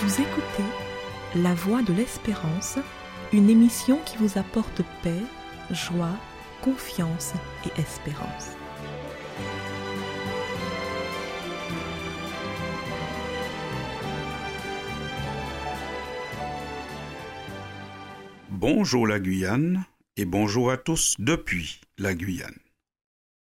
Vous écoutez La Voix de l'Espérance, une émission qui vous apporte paix, joie, confiance et espérance. Bonjour la Guyane et bonjour à tous depuis la Guyane.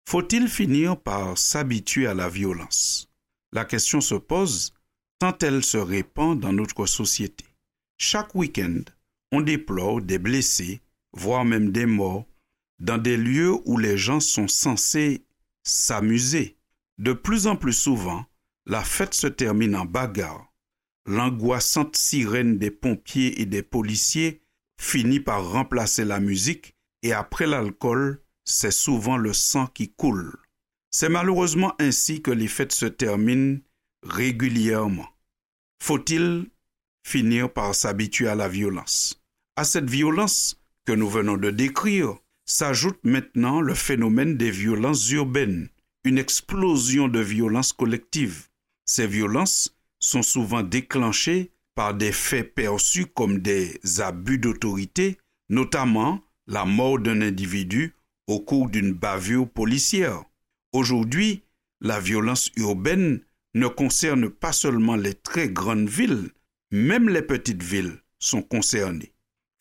Faut-il finir par s'habituer à la violence? La question se pose tant elle se répand dans notre société. Chaque week-end, on déplore des blessés, voire même des morts, dans des lieux où les gens sont censés s'amuser. De plus en plus souvent, la fête se termine en bagarre. L'angoissante sirène des pompiers et des policiers finit par remplacer la musique et après l'alcool, c'est souvent le sang qui coule. C'est malheureusement ainsi que les fêtes se terminent régulièrement. Faut-il finir par s'habituer à la violence? À cette violence que nous venons de décrire s'ajoute maintenant le phénomène des violences urbaines, une explosion de violences collectives. Ces violences sont souvent déclenchées par des faits perçus comme des abus d'autorité, notamment la mort d'un individu au cours d'une bavure policière. Aujourd'hui, la violence urbaine ne concerne pas seulement les très grandes villes, même les petites villes sont concernées.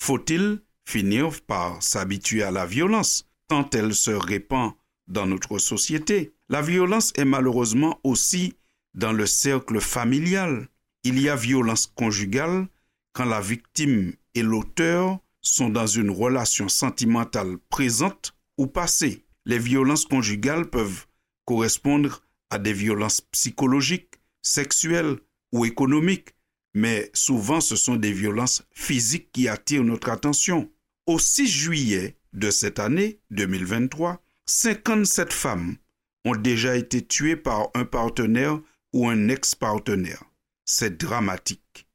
Faut-il finir par s'habituer à la violence tant elle se répand dans notre société? La violence est malheureusement aussi dans le cercle familial. Il y a violence conjugale quand la victime et l'auteur sont dans une relation sentimentale présente ou passée. Les violences conjugales peuvent correspondre à des violences psychologiques, sexuelles ou économiques, mais souvent ce sont des violences physiques qui attirent notre attention. Au 6 juillet de cette année 2023, 57 femmes ont déjà été tuées par un partenaire ou un ex-partenaire c'est dramatique.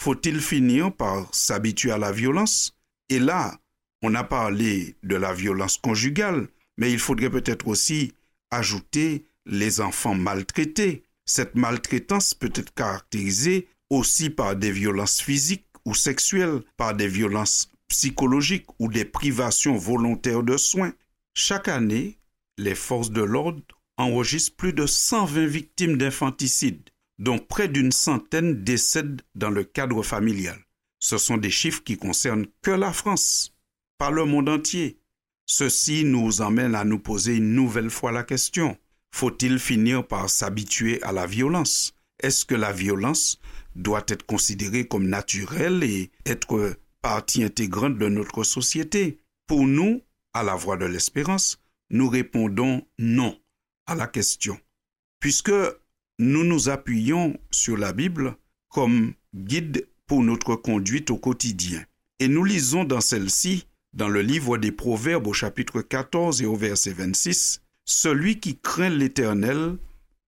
Faut-il finir par s'habituer à la violence? Et là, on a parlé de la violence conjugale, mais il faudrait peut-être aussi ajouter les enfants maltraités. Cette maltraitance peut être caractérisée aussi par des violences physiques ou sexuelles, par des violences psychologiques ou des privations volontaires de soins. Chaque année, les forces de l'ordre enregistrent plus de 120 victimes d'infanticide dont près d'une centaine décèdent dans le cadre familial. Ce sont des chiffres qui concernent que la France, pas le monde entier. Ceci nous emmène à nous poser une nouvelle fois la question. Faut-il finir par s'habituer à la violence? Est-ce que la violence doit être considérée comme naturelle et être partie intégrante de notre société? Pour nous, à la voix de l'espérance, nous répondons non à la question. Puisque nous nous appuyons sur la Bible comme guide pour notre conduite au quotidien. Et nous lisons dans celle-ci, dans le livre des Proverbes au chapitre 14 et au verset 26, Celui qui craint l'Éternel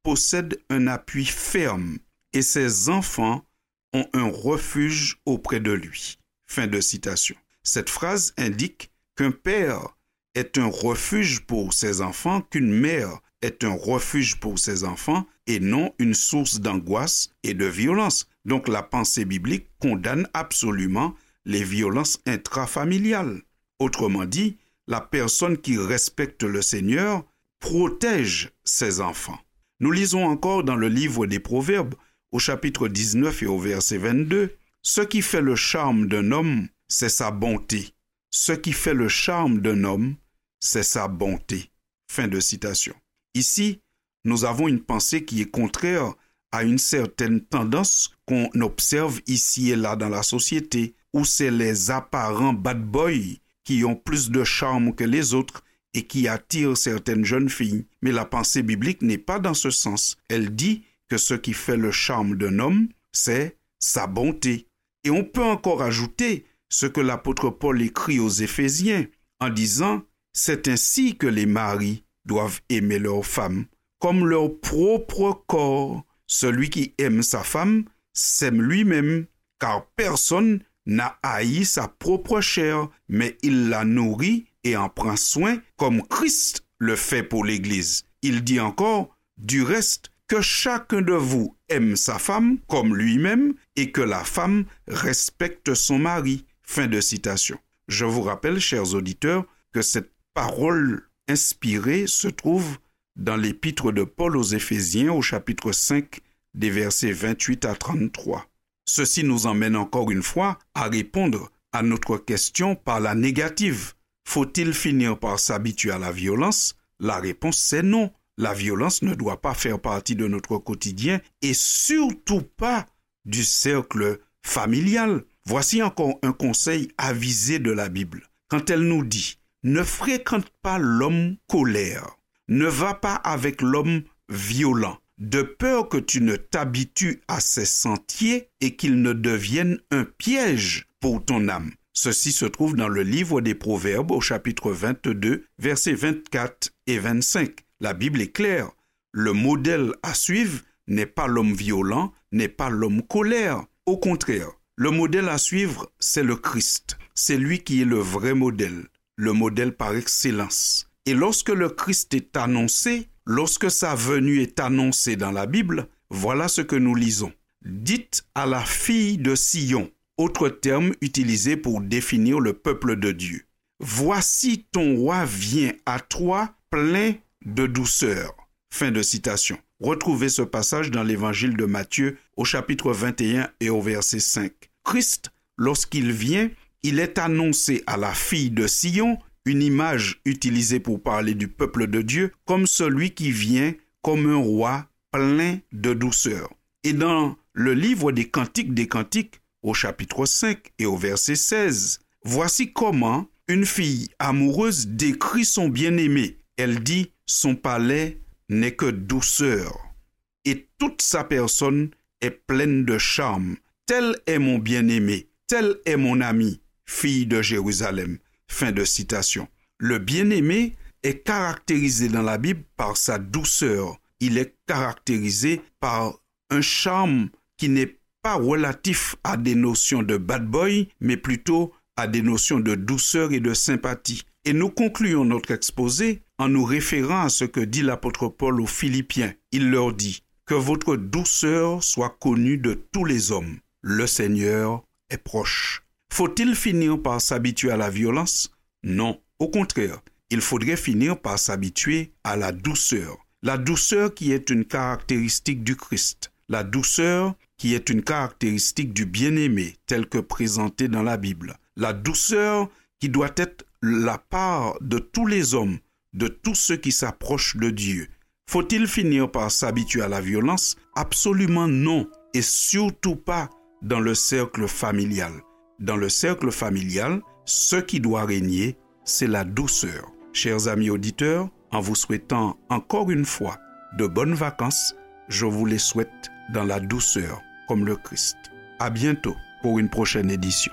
possède un appui ferme, et ses enfants ont un refuge auprès de lui. Fin de citation. Cette phrase indique qu'un père est un refuge pour ses enfants, qu'une mère est un refuge pour ses enfants et non une source d'angoisse et de violence. Donc la pensée biblique condamne absolument les violences intrafamiliales. Autrement dit, la personne qui respecte le Seigneur protège ses enfants. Nous lisons encore dans le livre des Proverbes, au chapitre 19 et au verset 22, Ce qui fait le charme d'un homme, c'est sa bonté. Ce qui fait le charme d'un homme, c'est sa bonté. Fin de citation. Ici, nous avons une pensée qui est contraire à une certaine tendance qu'on observe ici et là dans la société, où c'est les apparents bad boys qui ont plus de charme que les autres et qui attirent certaines jeunes filles. Mais la pensée biblique n'est pas dans ce sens. Elle dit que ce qui fait le charme d'un homme, c'est sa bonté. Et on peut encore ajouter ce que l'apôtre Paul écrit aux Éphésiens en disant, c'est ainsi que les maris doivent aimer leurs femmes comme leur propre corps. Celui qui aime sa femme s'aime lui-même, car personne n'a haï sa propre chair, mais il la nourrit et en prend soin comme Christ le fait pour l'Église. Il dit encore, du reste, que chacun de vous aime sa femme comme lui-même et que la femme respecte son mari. Fin de citation. Je vous rappelle, chers auditeurs, que cette parole inspirée se trouve dans l'épître de Paul aux Éphésiens au chapitre 5 des versets 28 à 33. Ceci nous emmène encore une fois à répondre à notre question par la négative. Faut-il finir par s'habituer à la violence? La réponse c'est non. La violence ne doit pas faire partie de notre quotidien et surtout pas du cercle familial. Voici encore un conseil avisé de la Bible. Quand elle nous dit ne fréquente pas l'homme colère, ne va pas avec l'homme violent, de peur que tu ne t'habitues à ses sentiers et qu'il ne devienne un piège pour ton âme. Ceci se trouve dans le livre des Proverbes au chapitre 22, versets 24 et 25. La Bible est claire. Le modèle à suivre n'est pas l'homme violent, n'est pas l'homme colère. Au contraire, le modèle à suivre, c'est le Christ. C'est lui qui est le vrai modèle, le modèle par excellence. Et lorsque le Christ est annoncé, lorsque sa venue est annoncée dans la Bible, voilà ce que nous lisons. Dites à la fille de Sion, autre terme utilisé pour définir le peuple de Dieu. Voici ton roi vient à toi plein de douceur. Fin de citation. Retrouvez ce passage dans l'évangile de Matthieu au chapitre 21 et au verset 5. Christ, lorsqu'il vient, il est annoncé à la fille de Sion une image utilisée pour parler du peuple de Dieu comme celui qui vient comme un roi plein de douceur. Et dans le livre des Cantiques des Cantiques, au chapitre 5 et au verset 16, voici comment une fille amoureuse décrit son bien-aimé. Elle dit, son palais n'est que douceur, et toute sa personne est pleine de charme. Tel est mon bien-aimé, tel est mon ami, fille de Jérusalem. Fin de citation. Le bien-aimé est caractérisé dans la Bible par sa douceur. Il est caractérisé par un charme qui n'est pas relatif à des notions de bad boy, mais plutôt à des notions de douceur et de sympathie. Et nous concluons notre exposé en nous référant à ce que dit l'apôtre Paul aux Philippiens. Il leur dit, Que votre douceur soit connue de tous les hommes. Le Seigneur est proche. Faut-il finir par s'habituer à la violence? Non, au contraire, il faudrait finir par s'habituer à la douceur. La douceur qui est une caractéristique du Christ. La douceur qui est une caractéristique du bien-aimé tel que présenté dans la Bible. La douceur qui doit être la part de tous les hommes, de tous ceux qui s'approchent de Dieu. Faut-il finir par s'habituer à la violence? Absolument non, et surtout pas dans le cercle familial. Dans le cercle familial, ce qui doit régner, c'est la douceur. Chers amis auditeurs, en vous souhaitant encore une fois de bonnes vacances, je vous les souhaite dans la douceur le Christ. À bientôt pour une prochaine édition.